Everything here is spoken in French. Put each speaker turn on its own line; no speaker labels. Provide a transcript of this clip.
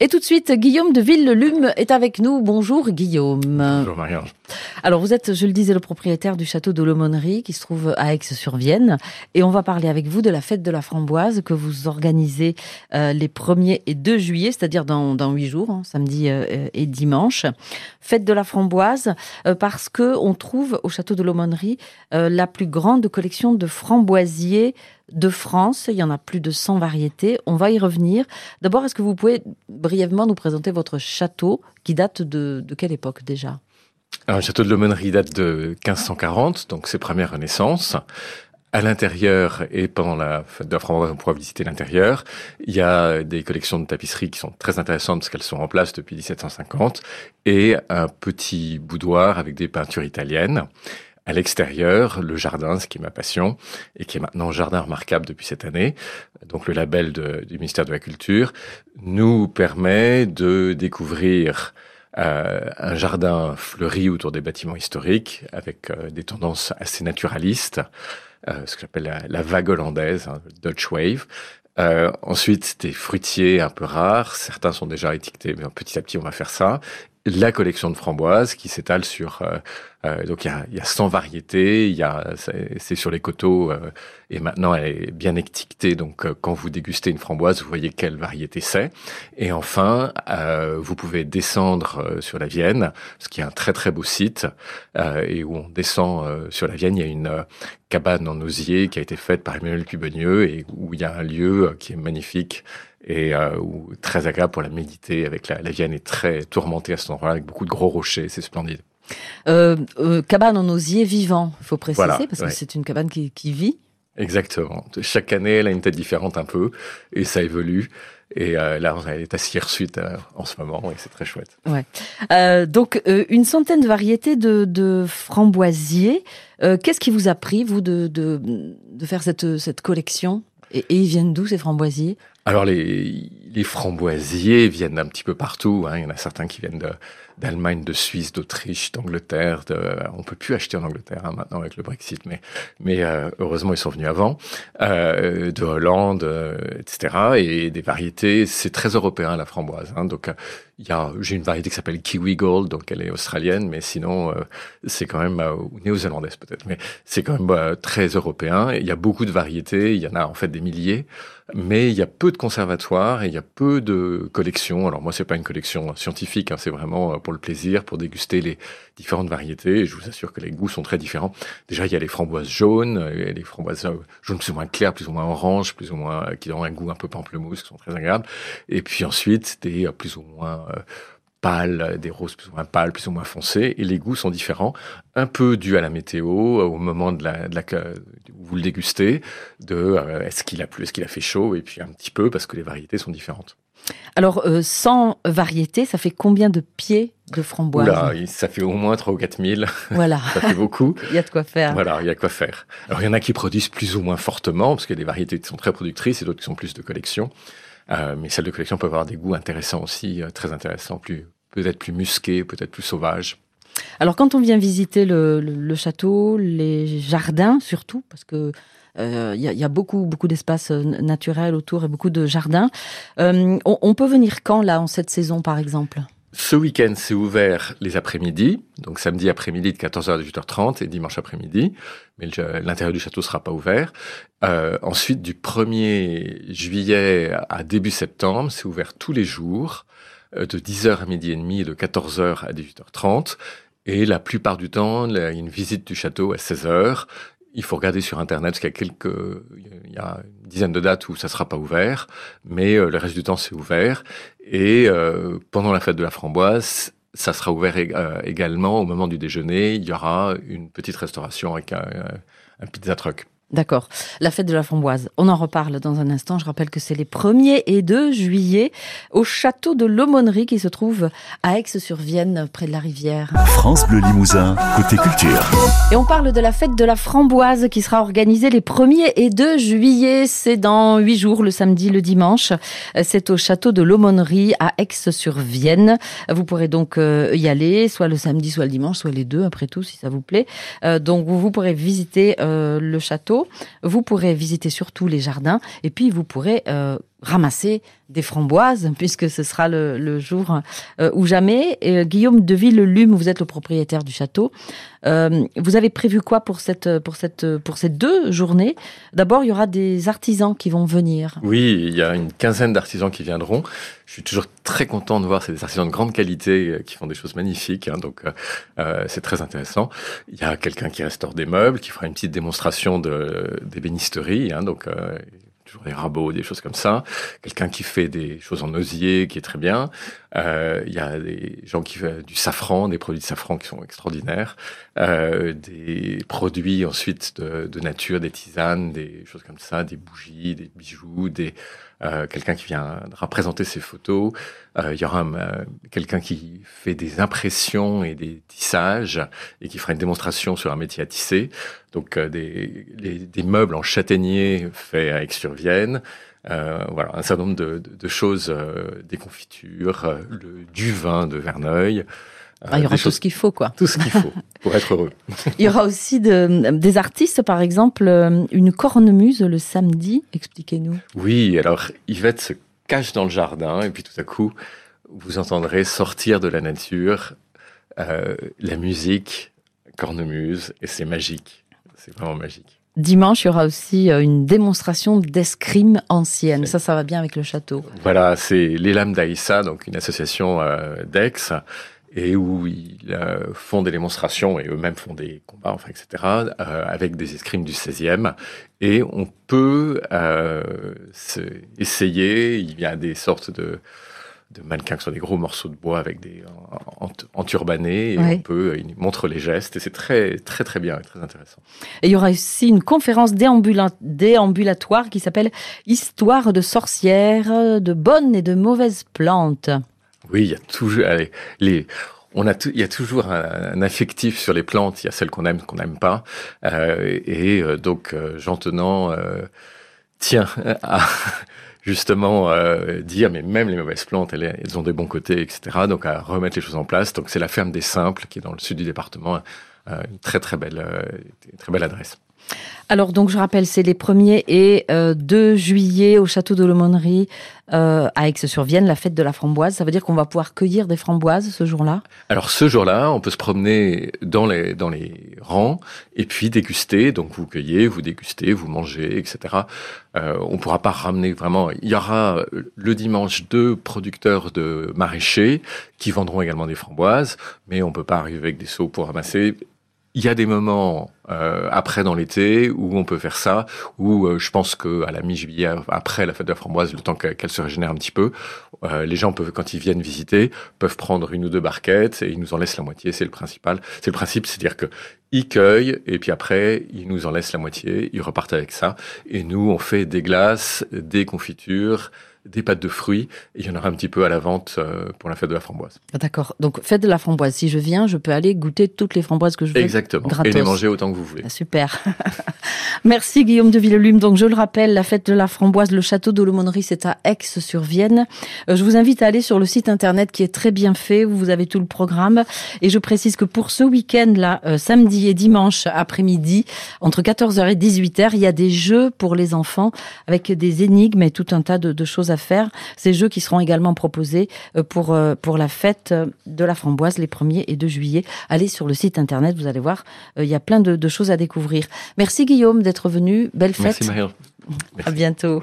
Et tout de suite, Guillaume de Ville-le-Lume est avec nous. Bonjour Guillaume.
Bonjour Marianne.
Alors vous êtes, je le disais, le propriétaire du château de l'Aumônerie qui se trouve à Aix-sur-Vienne. Et on va parler avec vous de la fête de la framboise que vous organisez euh, les 1er et 2 juillet, c'est-à-dire dans, dans 8 jours, hein, samedi euh, et dimanche. Fête de la framboise euh, parce que on trouve au château de l'Aumônerie la plus grande collection de framboisiers de France. Il y en a plus de 100 variétés. On va y revenir. D'abord, est-ce que vous pouvez brièvement nous présenter votre château qui date de, quelle époque déjà?
Le château de l'Aumônerie date de 1540, donc c'est première Renaissance. À l'intérieur et pendant la fête de la on pourra visiter l'intérieur. Il y a des collections de tapisseries qui sont très intéressantes parce qu'elles sont en place depuis 1750 et un petit boudoir avec des peintures italiennes à l'extérieur, le jardin, ce qui est ma passion, et qui est maintenant jardin remarquable depuis cette année, donc le label du ministère de la Culture, nous permet de découvrir euh, un jardin fleuri autour des bâtiments historiques, avec euh, des tendances assez naturalistes, euh, ce que j'appelle la, vague hollandaise, hein, Dutch Wave, euh, ensuite, des fruitiers un peu rares. Certains sont déjà étiquetés, mais petit à petit, on va faire ça la collection de framboises qui s'étale sur euh, euh, donc il y a, y a 100 variétés, il y a c'est sur les coteaux euh, et maintenant elle est bien étiquetée. Donc quand vous dégustez une framboise vous voyez quelle variété c'est. Et enfin vous pouvez descendre sur la Vienne ce qui est un très très beau site et où on descend sur la Vienne. Il y a une cabane en osier qui a été faite par Emmanuel Cubenieux et où il y a un lieu qui est magnifique et euh, très agréable pour la méditer. Avec la, la Vienne est très tourmentée à cet endroit avec beaucoup de gros rochers, c'est splendide.
Euh, euh, cabane en osier vivant, il faut préciser, parce que c'est une cabane qui, qui, vit.
Exactement. Chaque année, elle a une tête différente un peu, et ça évolue. Et euh, là, elle est à suite euh, en ce moment, et c'est très chouette.
Ouais. Euh, donc, une centaine de variétés de, de framboisiers. Qu'est-ce qui vous a pris, vous, de, de, de faire cette, cette collection? Et, et, ils viennent d'où ces framboisiers?
Alors les, les framboisiers viennent d'un petit peu partout. Hein. Il y en a certains qui viennent d'Allemagne, de, Suisse, d'Autriche, d'Angleterre. On peut plus acheter en Angleterre hein, maintenant avec le Brexit, mais, mais euh, heureusement ils sont venus avant. Euh, de Hollande, euh, etc. Et des variétés, c'est très européen la framboise. Hein. Donc a, j'ai une variété qui s'appelle Kiwi Gold, donc elle est australienne, mais sinon c'est quand même ou néo-zélandaise peut-être, mais c'est quand même très européen. il y a beaucoup de variétés. Il y en a en fait des milliers, mais il y a peu de conservatoires et il y a peu de collections. Alors moi, c'est pas une collection scientifique, hein, c'est vraiment euh, pour le plaisir, pour déguster les différentes variétés. Et je vous assure que les goûts sont très différents. Déjà, il y a les framboises jaunes, et les framboises euh, jaunes plus ou moins claires, plus ou moins oranges, plus ou moins euh, qui ont un goût un peu pamplemousse, qui sont très agréables. Et puis ensuite, des plus ou moins pâles, des roses plus ou moins pâles, plus ou moins foncées, et les goûts sont différents, un peu dû à la météo, au moment de la, de la où vous le dégustez, de euh, est-ce qu'il a plu, est-ce qu'il a fait chaud, et puis un petit peu parce que les variétés sont différentes.
Alors, euh, 100 variétés, ça fait combien de pieds de framboises
Oula, ça fait au moins 3 ou 4 000.
Voilà.
ça fait beaucoup.
il y a de quoi faire.
Voilà, il y a de quoi faire. Alors, il y en a qui produisent plus ou moins fortement, parce qu'il y a des variétés qui sont très productrices et d'autres qui sont plus de collection. Euh, mais celles de collection peuvent avoir des goûts intéressants aussi, euh, très intéressants, plus peut-être plus musqués, peut-être plus sauvages.
Alors quand on vient visiter le, château, les jardins surtout, parce que il euh, y, a, beaucoup beaucoup d'espaces euh, naturels autour et beaucoup de jardins. on, on, peut venir quand là en cette saison par exemple?
Ce week-end, c'est ouvert les après-midi, donc samedi après-midi de 14h à 18h30 et dimanche après-midi, mais l'intérieur du château sera pas ouvert. Euh, ensuite, du 1er juillet à début septembre, c'est ouvert tous les jours, euh, de 10h à midi et demi et de 14h à 18h30. Et la plupart du temps, il y a une visite du château à 16h. Il faut regarder sur Internet, parce qu'il y a quelques, il y a une dizaine de dates où ça sera pas ouvert, mais euh, le reste du temps c'est ouvert. Et euh, pendant la fête de la framboise, ça sera ouvert également au moment du déjeuner. Il y aura une petite restauration avec un, un pizza truck.
D'accord. La fête de la framboise. On en reparle dans un instant. Je rappelle que c'est les 1er et 2 juillet au château de l'Aumônerie qui se trouve à Aix-sur-Vienne, près de la rivière.
France Bleu Limousin, côté culture.
Et on parle de la fête de la framboise qui sera organisée les 1er et 2 juillet. C'est dans 8 jours, le samedi, le dimanche. C'est au château de l'Aumônerie à Aix-sur-Vienne. Vous pourrez donc euh, y aller, soit le samedi, soit le dimanche, soit les deux, après tout, si ça vous plaît. Euh, donc vous pourrez visiter euh, le château vous pourrez visiter surtout les jardins et puis vous pourrez euh, ramasser des framboises, puisque ce sera le, le jour euh, ou jamais. Et, Guillaume de Villelume, vous êtes le propriétaire du château. Euh, vous avez prévu quoi pour cette, pour cette, pour ces deux journées? D'abord, il y aura des artisans qui vont venir.
Oui, il y a une quinzaine d'artisans qui viendront. Je suis toujours très content de voir ces artisans de grande qualité qui font des choses magnifiques. Hein, donc, euh, c'est très intéressant. Il y a quelqu'un qui restaure des meubles, qui fera une petite démonstration de d'ébénisterie. Hein, donc, euh, toujours des rabots, des choses comme ça. Quelqu'un qui fait des choses en osier, qui est très bien. Euh, il y a des gens qui font du safran, des produits de safran qui sont extraordinaires. Euh, des produits ensuite de, de, nature, des tisanes, des choses comme ça, des bougies, des bijoux, des euh, quelqu'un qui viendra présenter ses photos. Il y aura quelqu'un qui fait des impressions et des tissages et qui fera une démonstration sur un métier à tisser. Donc des, les, des meubles en châtaignier faits à Aix-sur-Vienne. Euh, voilà, un certain nombre de, de, de choses, euh, des confitures, le, du vin de Verneuil.
Ah, il y aura tout ce qu'il faut, quoi.
Tout ce qu'il faut pour être heureux.
il y aura aussi de, des artistes, par exemple, une cornemuse le samedi. Expliquez-nous.
Oui, alors Yvette se cache dans le jardin et puis tout à coup, vous entendrez sortir de la nature euh, la musique cornemuse et c'est magique. C'est vraiment magique.
Dimanche, il y aura aussi une démonstration d'escrime ancienne. Ça, ça va bien avec le château.
Voilà, c'est les Lames d'Aïssa, donc une association euh, d'Aix, et où ils euh, font des démonstrations et eux-mêmes font des combats, enfin, etc., euh, avec des escrimes du 16e. Et on peut euh, essayer, il y a des sortes de, de mannequins qui sont des gros morceaux de bois avec des enturbanés, et on peut, ils montrent les gestes, et c'est très, très, très bien et très intéressant.
Et il y aura aussi une conférence déambula déambulatoire qui s'appelle Histoire de sorcières, de bonnes et de mauvaises plantes.
Oui, il y a toujours allez, les. On a il y a toujours un, un, affectif sur les plantes. Il y a celles qu'on aime, qu'on n'aime pas. Euh, et euh, donc, euh, Jean Tenant euh, tient à justement euh, dire, mais même les mauvaises plantes, elles, ont des bons côtés, etc. Donc, à remettre les choses en place. Donc, c'est la ferme des Simples qui est dans le sud du département. une très très belle, une très belle adresse.
Alors donc je rappelle, c'est les 1er et euh, 2 juillet au château de l'Aumônerie euh, à Aix-sur-Vienne, la fête de la framboise. Ça veut dire qu'on va pouvoir cueillir des framboises ce jour-là?
Alors ce jour-là, on peut se promener dans les, dans les rangs et puis déguster. Donc vous cueillez, vous dégustez, vous mangez, etc. Euh, on pourra pas ramener vraiment... Il y aura le dimanche deux producteurs de maraîchers qui vendront également des framboises, mais on peut pas arriver avec des seaux pour ramasser il y a des moments euh, après dans l'été où on peut faire ça, où euh, je pense que à la mi-juillet, après la fête de la framboise, le temps qu'elle se régénère un petit peu, euh, les gens peuvent, quand ils viennent visiter, peuvent prendre une ou deux barquettes et ils nous en laissent la moitié. C'est le principal. C'est le principe, c'est-à-dire que ils cueillent et puis après ils nous en laissent la moitié, ils repartent avec ça et nous on fait des glaces, des confitures des pâtes de fruits. Et il y en aura un petit peu à la vente euh, pour la fête de la framboise.
D'accord. Donc, fête de la framboise. Si je viens, je peux aller goûter toutes les framboises que je veux.
Exactement.
Gratos.
Et les manger autant que
Ah, super. Merci Guillaume de Villelume. Donc, je le rappelle, la fête de la framboise, le château de l'Aumônerie, c'est à Aix-sur-Vienne. Euh, je vous invite à aller sur le site internet qui est très bien fait, où vous avez tout le programme. Et je précise que pour ce week-end, là, euh, samedi et dimanche après-midi, entre 14h et 18h, il y a des jeux pour les enfants avec des énigmes et tout un tas de, choses à faire. Ces jeux qui seront également proposés pour, pour la fête de la framboise les 1er et 2 juillet. Allez sur le site internet, vous allez voir, il y a plein de choses à découvrir. Merci Guillaume d'être venu. Belle fête.
Merci Marie.
À bientôt.